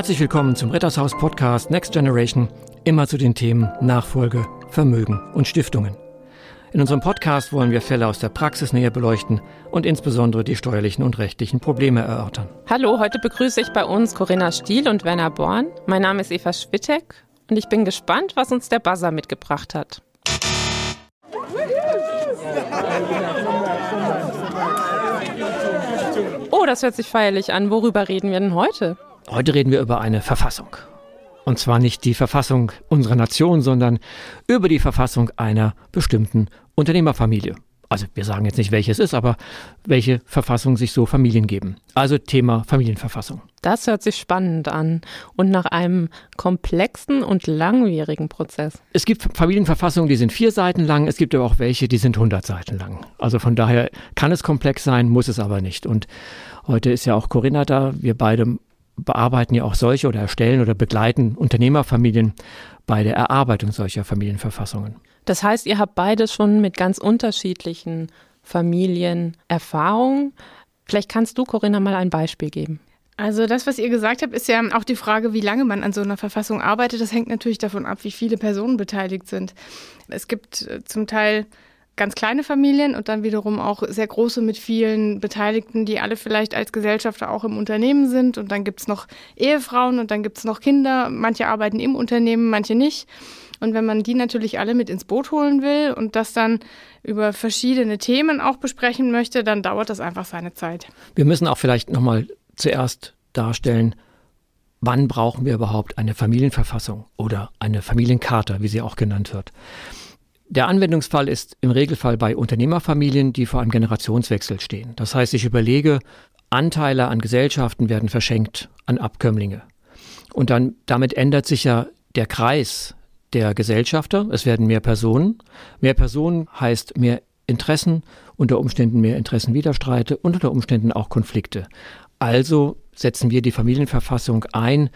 Herzlich willkommen zum Rittershaus Podcast Next Generation, immer zu den Themen Nachfolge, Vermögen und Stiftungen. In unserem Podcast wollen wir Fälle aus der Praxis näher beleuchten und insbesondere die steuerlichen und rechtlichen Probleme erörtern. Hallo, heute begrüße ich bei uns Corinna Stiel und Werner Born. Mein Name ist Eva Schwittek und ich bin gespannt, was uns der Buzzer mitgebracht hat. Oh, das hört sich feierlich an. Worüber reden wir denn heute? Heute reden wir über eine Verfassung. Und zwar nicht die Verfassung unserer Nation, sondern über die Verfassung einer bestimmten Unternehmerfamilie. Also wir sagen jetzt nicht, welche es ist, aber welche Verfassung sich so Familien geben. Also Thema Familienverfassung. Das hört sich spannend an und nach einem komplexen und langwierigen Prozess. Es gibt Familienverfassungen, die sind vier Seiten lang, es gibt aber auch welche, die sind 100 Seiten lang. Also von daher kann es komplex sein, muss es aber nicht. Und heute ist ja auch Corinna da. Wir beide bearbeiten ja auch solche oder erstellen oder begleiten Unternehmerfamilien bei der Erarbeitung solcher Familienverfassungen. Das heißt, ihr habt beide schon mit ganz unterschiedlichen Familien Erfahrungen. Vielleicht kannst du, Corinna, mal ein Beispiel geben. Also das, was ihr gesagt habt, ist ja auch die Frage, wie lange man an so einer Verfassung arbeitet. Das hängt natürlich davon ab, wie viele Personen beteiligt sind. Es gibt äh, zum Teil ganz kleine Familien und dann wiederum auch sehr große mit vielen Beteiligten, die alle vielleicht als Gesellschafter auch im Unternehmen sind. Und dann gibt es noch Ehefrauen und dann gibt es noch Kinder. Manche arbeiten im Unternehmen, manche nicht. Und wenn man die natürlich alle mit ins Boot holen will und das dann über verschiedene Themen auch besprechen möchte, dann dauert das einfach seine Zeit. Wir müssen auch vielleicht nochmal zuerst darstellen, wann brauchen wir überhaupt eine Familienverfassung oder eine Familiencharta, wie sie auch genannt wird. Der Anwendungsfall ist im Regelfall bei Unternehmerfamilien, die vor einem Generationswechsel stehen. Das heißt, ich überlege, Anteile an Gesellschaften werden verschenkt an Abkömmlinge. Und dann, damit ändert sich ja der Kreis der Gesellschafter. Es werden mehr Personen. Mehr Personen heißt mehr Interessen, unter Umständen mehr Interessenwiderstreite und unter Umständen auch Konflikte. Also setzen wir die Familienverfassung ein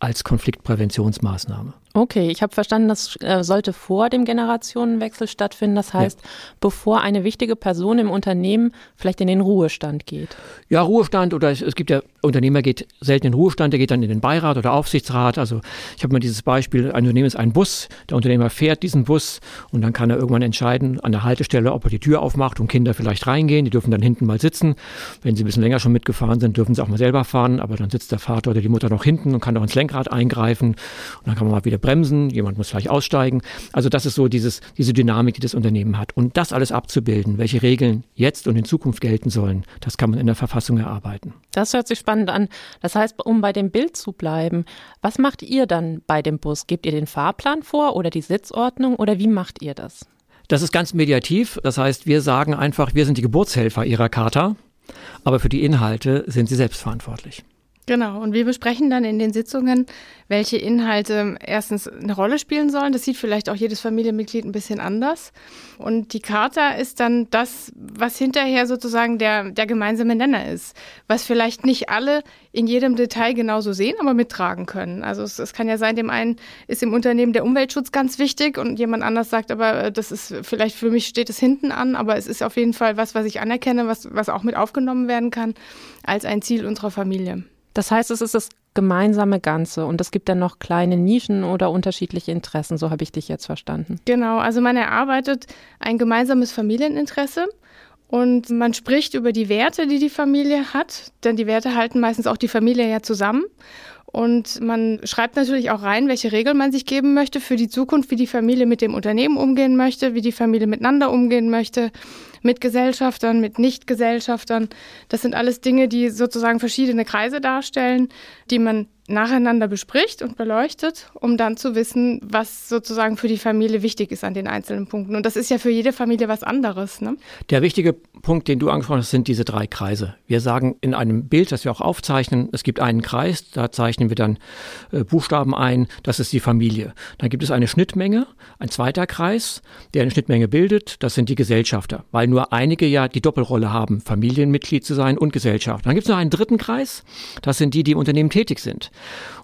als Konfliktpräventionsmaßnahme. Okay, ich habe verstanden, das äh, sollte vor dem Generationenwechsel stattfinden. Das heißt, ja. bevor eine wichtige Person im Unternehmen vielleicht in den Ruhestand geht. Ja, Ruhestand oder es, es, gibt ja, Unternehmer geht selten in den Ruhestand, der geht dann in den Beirat oder Aufsichtsrat. Also ich habe mal dieses Beispiel, ein Unternehmen ist ein Bus, der Unternehmer fährt diesen Bus und dann kann er irgendwann entscheiden an der Haltestelle, ob er die Tür aufmacht und Kinder vielleicht reingehen. Die dürfen dann hinten mal sitzen. Wenn sie ein bisschen länger schon mitgefahren sind, dürfen sie auch mal selber fahren, aber dann sitzt der Vater oder die Mutter noch hinten und kann auch ins Lenkrad eingreifen und dann kann man mal wieder bremsen, jemand muss vielleicht aussteigen. Also das ist so dieses, diese Dynamik, die das Unternehmen hat. Und das alles abzubilden, welche Regeln jetzt und in Zukunft gelten sollen, das kann man in der Verfassung erarbeiten. Das hört sich spannend an. Das heißt, um bei dem Bild zu bleiben, was macht ihr dann bei dem Bus? Gebt ihr den Fahrplan vor oder die Sitzordnung oder wie macht ihr das? Das ist ganz mediativ. Das heißt, wir sagen einfach, wir sind die Geburtshelfer Ihrer Charta, aber für die Inhalte sind Sie selbst verantwortlich. Genau, und wir besprechen dann in den Sitzungen, welche Inhalte erstens eine Rolle spielen sollen. Das sieht vielleicht auch jedes Familienmitglied ein bisschen anders. Und die Charta ist dann das, was hinterher sozusagen der, der gemeinsame Nenner ist, was vielleicht nicht alle in jedem Detail genauso sehen, aber mittragen können. Also es, es kann ja sein, dem einen ist im Unternehmen der Umweltschutz ganz wichtig und jemand anders sagt, aber äh, das ist vielleicht für mich steht es hinten an, aber es ist auf jeden Fall was, was ich anerkenne, was, was auch mit aufgenommen werden kann als ein Ziel unserer Familie. Das heißt, es ist das gemeinsame Ganze und es gibt dann noch kleine Nischen oder unterschiedliche Interessen, so habe ich dich jetzt verstanden. Genau, also man erarbeitet ein gemeinsames Familieninteresse und man spricht über die Werte, die die Familie hat, denn die Werte halten meistens auch die Familie ja zusammen. Und man schreibt natürlich auch rein, welche Regeln man sich geben möchte für die Zukunft, wie die Familie mit dem Unternehmen umgehen möchte, wie die Familie miteinander umgehen möchte, mit Gesellschaftern, mit Nichtgesellschaftern. Das sind alles Dinge, die sozusagen verschiedene Kreise darstellen, die man nacheinander bespricht und beleuchtet, um dann zu wissen, was sozusagen für die Familie wichtig ist an den einzelnen Punkten. Und das ist ja für jede Familie was anderes. Ne? Der wichtige Punkt, den du angesprochen hast, sind diese drei Kreise. Wir sagen in einem Bild, das wir auch aufzeichnen, es gibt einen Kreis, da zeichnen wir dann äh, Buchstaben ein, das ist die Familie. Dann gibt es eine Schnittmenge, ein zweiter Kreis, der eine Schnittmenge bildet, das sind die Gesellschafter, weil nur einige ja die Doppelrolle haben, Familienmitglied zu sein und Gesellschaft. Dann gibt es noch einen dritten Kreis, das sind die, die im Unternehmen tätig sind.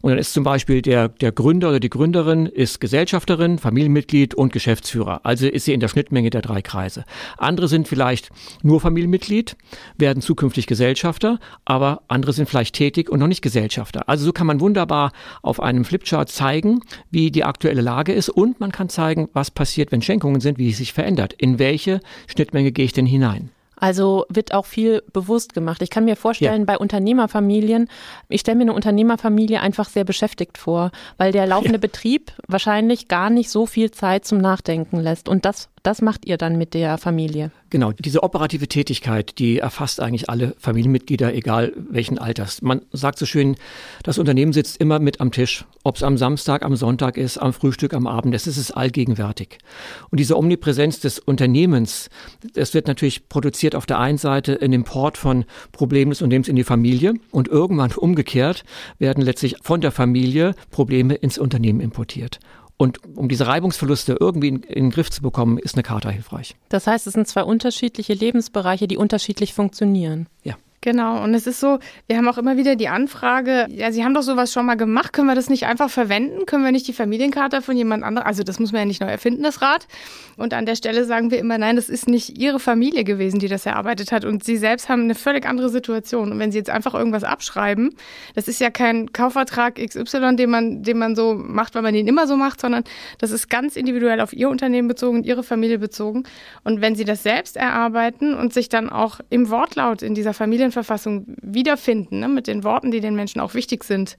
Und dann ist zum Beispiel der, der Gründer oder die Gründerin ist Gesellschafterin, Familienmitglied und Geschäftsführer. Also ist sie in der Schnittmenge der drei Kreise. Andere sind vielleicht nur Familienmitglied, werden zukünftig Gesellschafter, aber andere sind vielleicht tätig und noch nicht Gesellschafter. Also so kann man wunderbar auf einem Flipchart zeigen, wie die aktuelle Lage ist und man kann zeigen, was passiert, wenn Schenkungen sind, wie es sich verändert. In welche Schnittmenge gehe ich denn hinein? Also wird auch viel bewusst gemacht. Ich kann mir vorstellen, ja. bei Unternehmerfamilien, ich stelle mir eine Unternehmerfamilie einfach sehr beschäftigt vor, weil der laufende ja. Betrieb wahrscheinlich gar nicht so viel Zeit zum Nachdenken lässt. Und das das macht ihr dann mit der Familie. Genau, diese operative Tätigkeit, die erfasst eigentlich alle Familienmitglieder, egal welchen Alters. Man sagt so schön, das Unternehmen sitzt immer mit am Tisch. Ob es am Samstag, am Sonntag ist, am Frühstück, am Abend, das ist es allgegenwärtig. Und diese Omnipräsenz des Unternehmens, das wird natürlich produziert auf der einen Seite in Import von Problemen des Unternehmens in die Familie und irgendwann umgekehrt werden letztlich von der Familie Probleme ins Unternehmen importiert. Und um diese Reibungsverluste irgendwie in, in, den Griff zu bekommen, ist eine Karte hilfreich. Das heißt, es sind zwei unterschiedliche Lebensbereiche, die unterschiedlich funktionieren. Ja. Genau, und es ist so, wir haben auch immer wieder die Anfrage, ja, Sie haben doch sowas schon mal gemacht, können wir das nicht einfach verwenden? Können wir nicht die Familienkarte von jemand anderem, also das muss man ja nicht neu erfinden, das Rad. Und an der Stelle sagen wir immer, nein, das ist nicht Ihre Familie gewesen, die das erarbeitet hat und Sie selbst haben eine völlig andere Situation. Und wenn Sie jetzt einfach irgendwas abschreiben, das ist ja kein Kaufvertrag XY, den man, den man so macht, weil man den immer so macht, sondern das ist ganz individuell auf Ihr Unternehmen bezogen, Ihre Familie bezogen. Und wenn Sie das selbst erarbeiten und sich dann auch im Wortlaut in dieser Familien Verfassung wiederfinden, ne, mit den Worten, die den Menschen auch wichtig sind,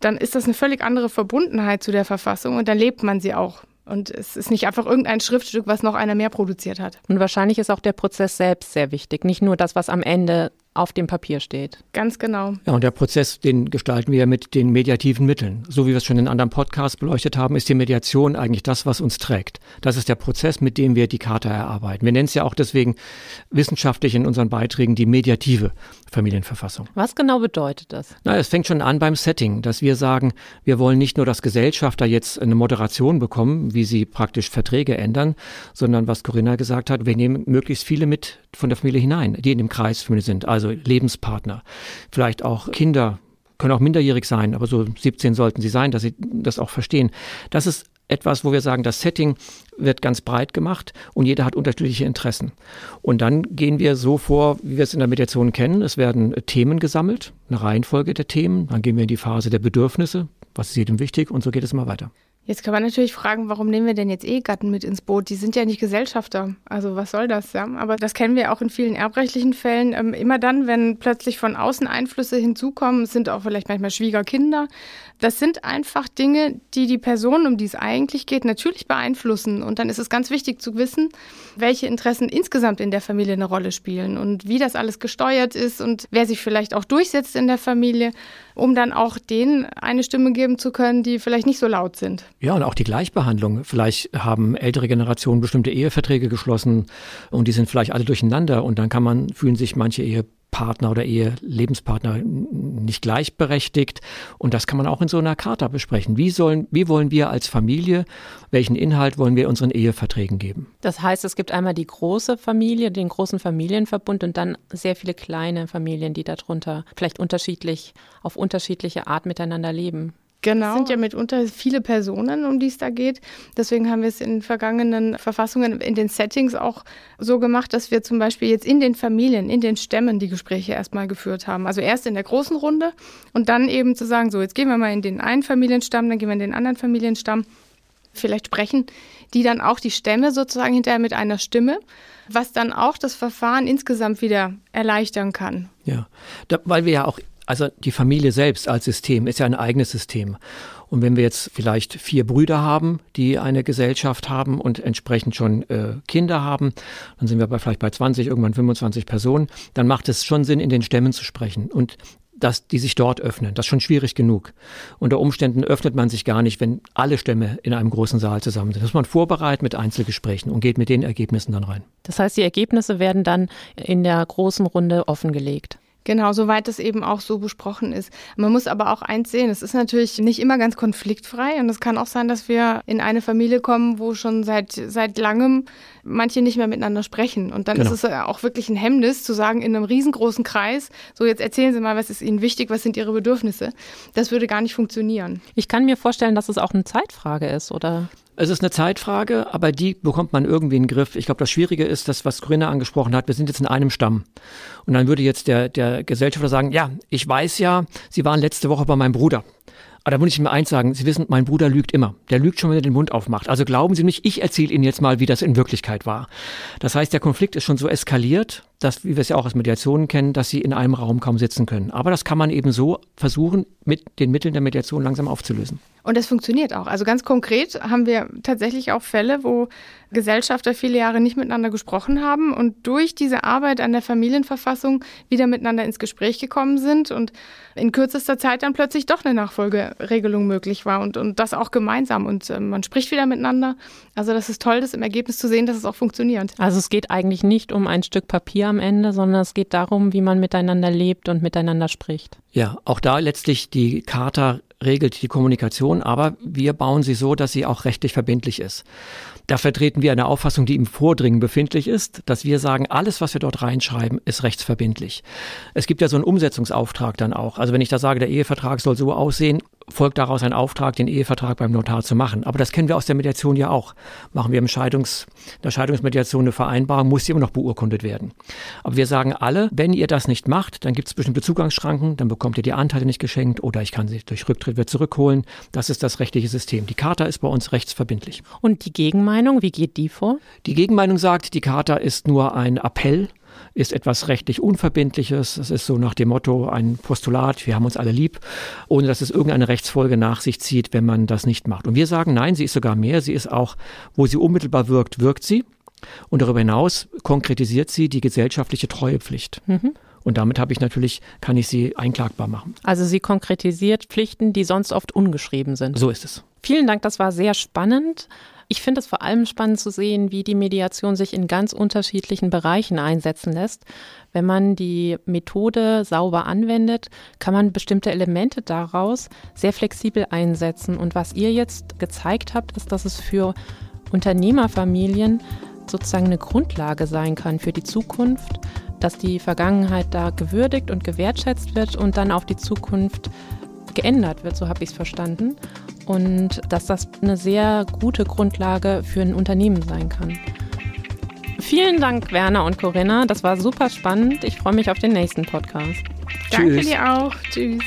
dann ist das eine völlig andere Verbundenheit zu der Verfassung und dann lebt man sie auch. Und es ist nicht einfach irgendein Schriftstück, was noch einer mehr produziert hat. Und wahrscheinlich ist auch der Prozess selbst sehr wichtig, nicht nur das, was am Ende auf dem Papier steht. Ganz genau. Ja, und der Prozess, den gestalten wir mit den mediativen Mitteln. So wie wir es schon in anderen Podcasts beleuchtet haben, ist die Mediation eigentlich das, was uns trägt. Das ist der Prozess, mit dem wir die Karte erarbeiten. Wir nennen es ja auch deswegen wissenschaftlich in unseren Beiträgen die mediative Familienverfassung. Was genau bedeutet das? Na, es fängt schon an beim Setting, dass wir sagen, wir wollen nicht nur, dass Gesellschafter jetzt eine Moderation bekommen, wie sie praktisch Verträge ändern, sondern was Corinna gesagt hat, wir nehmen möglichst viele mit von der Familie hinein, die in dem Kreis Familie sind. Also also Lebenspartner, vielleicht auch Kinder, können auch minderjährig sein, aber so 17 sollten sie sein, dass sie das auch verstehen. Das ist etwas, wo wir sagen, das Setting wird ganz breit gemacht und jeder hat unterschiedliche Interessen. Und dann gehen wir so vor, wie wir es in der Mediation kennen. Es werden Themen gesammelt, eine Reihenfolge der Themen. Dann gehen wir in die Phase der Bedürfnisse. Was ist jedem wichtig? Und so geht es immer weiter. Jetzt kann man natürlich fragen, warum nehmen wir denn jetzt Ehegatten mit ins Boot? Die sind ja nicht Gesellschafter. Also was soll das? Ja? Aber das kennen wir auch in vielen erbrechtlichen Fällen. Ähm, immer dann, wenn plötzlich von außen Einflüsse hinzukommen, sind auch vielleicht manchmal Schwiegerkinder. Das sind einfach Dinge, die die Person, um die es eigentlich geht, natürlich beeinflussen. Und dann ist es ganz wichtig zu wissen, welche Interessen insgesamt in der Familie eine Rolle spielen und wie das alles gesteuert ist und wer sich vielleicht auch durchsetzt in der Familie, um dann auch denen eine Stimme geben zu können, die vielleicht nicht so laut sind. Ja, und auch die Gleichbehandlung. Vielleicht haben ältere Generationen bestimmte Eheverträge geschlossen und die sind vielleicht alle durcheinander und dann kann man, fühlen sich manche Ehepartner oder Ehelebenspartner nicht gleichberechtigt. Und das kann man auch in so einer Charta besprechen. Wie sollen, wie wollen wir als Familie, welchen Inhalt wollen wir unseren Eheverträgen geben? Das heißt, es gibt einmal die große Familie, den großen Familienverbund und dann sehr viele kleine Familien, die darunter vielleicht unterschiedlich, auf unterschiedliche Art miteinander leben. Genau. Es sind ja mitunter viele Personen, um die es da geht. Deswegen haben wir es in vergangenen Verfassungen, in den Settings auch so gemacht, dass wir zum Beispiel jetzt in den Familien, in den Stämmen die Gespräche erstmal geführt haben. Also erst in der großen Runde und dann eben zu sagen, so jetzt gehen wir mal in den einen Familienstamm, dann gehen wir in den anderen Familienstamm. Vielleicht sprechen die dann auch die Stämme sozusagen hinterher mit einer Stimme, was dann auch das Verfahren insgesamt wieder erleichtern kann. Ja, da, weil wir ja auch also die Familie selbst als System ist ja ein eigenes System. Und wenn wir jetzt vielleicht vier Brüder haben, die eine Gesellschaft haben und entsprechend schon äh, Kinder haben, dann sind wir bei, vielleicht bei 20, irgendwann 25 Personen, dann macht es schon Sinn, in den Stämmen zu sprechen. Und dass die sich dort öffnen. Das ist schon schwierig genug. Unter Umständen öffnet man sich gar nicht, wenn alle Stämme in einem großen Saal zusammen sind. Das muss man vorbereiten mit Einzelgesprächen und geht mit den Ergebnissen dann rein. Das heißt, die Ergebnisse werden dann in der großen Runde offengelegt. Genau, soweit das eben auch so besprochen ist. Man muss aber auch eins sehen, es ist natürlich nicht immer ganz konfliktfrei und es kann auch sein, dass wir in eine Familie kommen, wo schon seit, seit langem manche nicht mehr miteinander sprechen. Und dann genau. ist es auch wirklich ein Hemmnis zu sagen, in einem riesengroßen Kreis, so jetzt erzählen Sie mal, was ist Ihnen wichtig, was sind Ihre Bedürfnisse. Das würde gar nicht funktionieren. Ich kann mir vorstellen, dass es auch eine Zeitfrage ist, oder? Es ist eine Zeitfrage, aber die bekommt man irgendwie in den Griff. Ich glaube, das Schwierige ist, das, was Corinna angesprochen hat, wir sind jetzt in einem Stamm. Und dann würde jetzt der, der Gesellschafter sagen, ja, ich weiß ja, Sie waren letzte Woche bei meinem Bruder. Aber da muss ich mir eins sagen, Sie wissen, mein Bruder lügt immer. Der lügt schon, wenn er den Mund aufmacht. Also glauben Sie nicht, ich erzähle Ihnen jetzt mal, wie das in Wirklichkeit war. Das heißt, der Konflikt ist schon so eskaliert, dass, wie wir es ja auch aus Mediationen kennen, dass Sie in einem Raum kaum sitzen können. Aber das kann man eben so versuchen, mit den Mitteln der Mediation langsam aufzulösen. Und das funktioniert auch. Also ganz konkret haben wir tatsächlich auch Fälle, wo Gesellschafter viele Jahre nicht miteinander gesprochen haben und durch diese Arbeit an der Familienverfassung wieder miteinander ins Gespräch gekommen sind und in kürzester Zeit dann plötzlich doch eine Nachfolgeregelung möglich war und, und das auch gemeinsam. Und äh, man spricht wieder miteinander. Also das ist toll, das im Ergebnis zu sehen, dass es auch funktioniert. Also es geht eigentlich nicht um ein Stück Papier am Ende, sondern es geht darum, wie man miteinander lebt und miteinander spricht. Ja, auch da letztlich die Charta regelt die Kommunikation, aber wir bauen sie so, dass sie auch rechtlich verbindlich ist. Da vertreten wir eine Auffassung, die im Vordringen befindlich ist, dass wir sagen, alles, was wir dort reinschreiben, ist rechtsverbindlich. Es gibt ja so einen Umsetzungsauftrag dann auch. Also wenn ich da sage, der Ehevertrag soll so aussehen, folgt daraus ein Auftrag, den Ehevertrag beim Notar zu machen. Aber das kennen wir aus der Mediation ja auch. Machen wir im Scheidungs, der Scheidungsmediation eine Vereinbarung, muss sie immer noch beurkundet werden. Aber wir sagen alle, wenn ihr das nicht macht, dann gibt es bestimmte Zugangsschranken, dann bekommt ihr die Anteile nicht geschenkt oder ich kann sie durch Rücktritt wieder zurückholen. Das ist das rechtliche System. Die Charta ist bei uns rechtsverbindlich. Und die Gegenmeinung, wie geht die vor? Die Gegenmeinung sagt, die Charta ist nur ein Appell ist etwas rechtlich Unverbindliches. Das ist so nach dem Motto ein Postulat, wir haben uns alle lieb, ohne dass es irgendeine Rechtsfolge nach sich zieht, wenn man das nicht macht. Und wir sagen, nein, sie ist sogar mehr. Sie ist auch, wo sie unmittelbar wirkt, wirkt sie. Und darüber hinaus konkretisiert sie die gesellschaftliche Treuepflicht. Mhm. Und damit habe ich natürlich, kann ich sie einklagbar machen. Also sie konkretisiert Pflichten, die sonst oft ungeschrieben sind. So ist es. Vielen Dank, das war sehr spannend. Ich finde es vor allem spannend zu sehen, wie die Mediation sich in ganz unterschiedlichen Bereichen einsetzen lässt. Wenn man die Methode sauber anwendet, kann man bestimmte Elemente daraus sehr flexibel einsetzen. Und was ihr jetzt gezeigt habt, ist, dass es für Unternehmerfamilien sozusagen eine Grundlage sein kann für die Zukunft, dass die Vergangenheit da gewürdigt und gewertschätzt wird und dann auf die Zukunft geändert wird, so habe ich es verstanden. Und dass das eine sehr gute Grundlage für ein Unternehmen sein kann. Vielen Dank, Werner und Corinna. Das war super spannend. Ich freue mich auf den nächsten Podcast. Danke Tschüss. dir auch. Tschüss.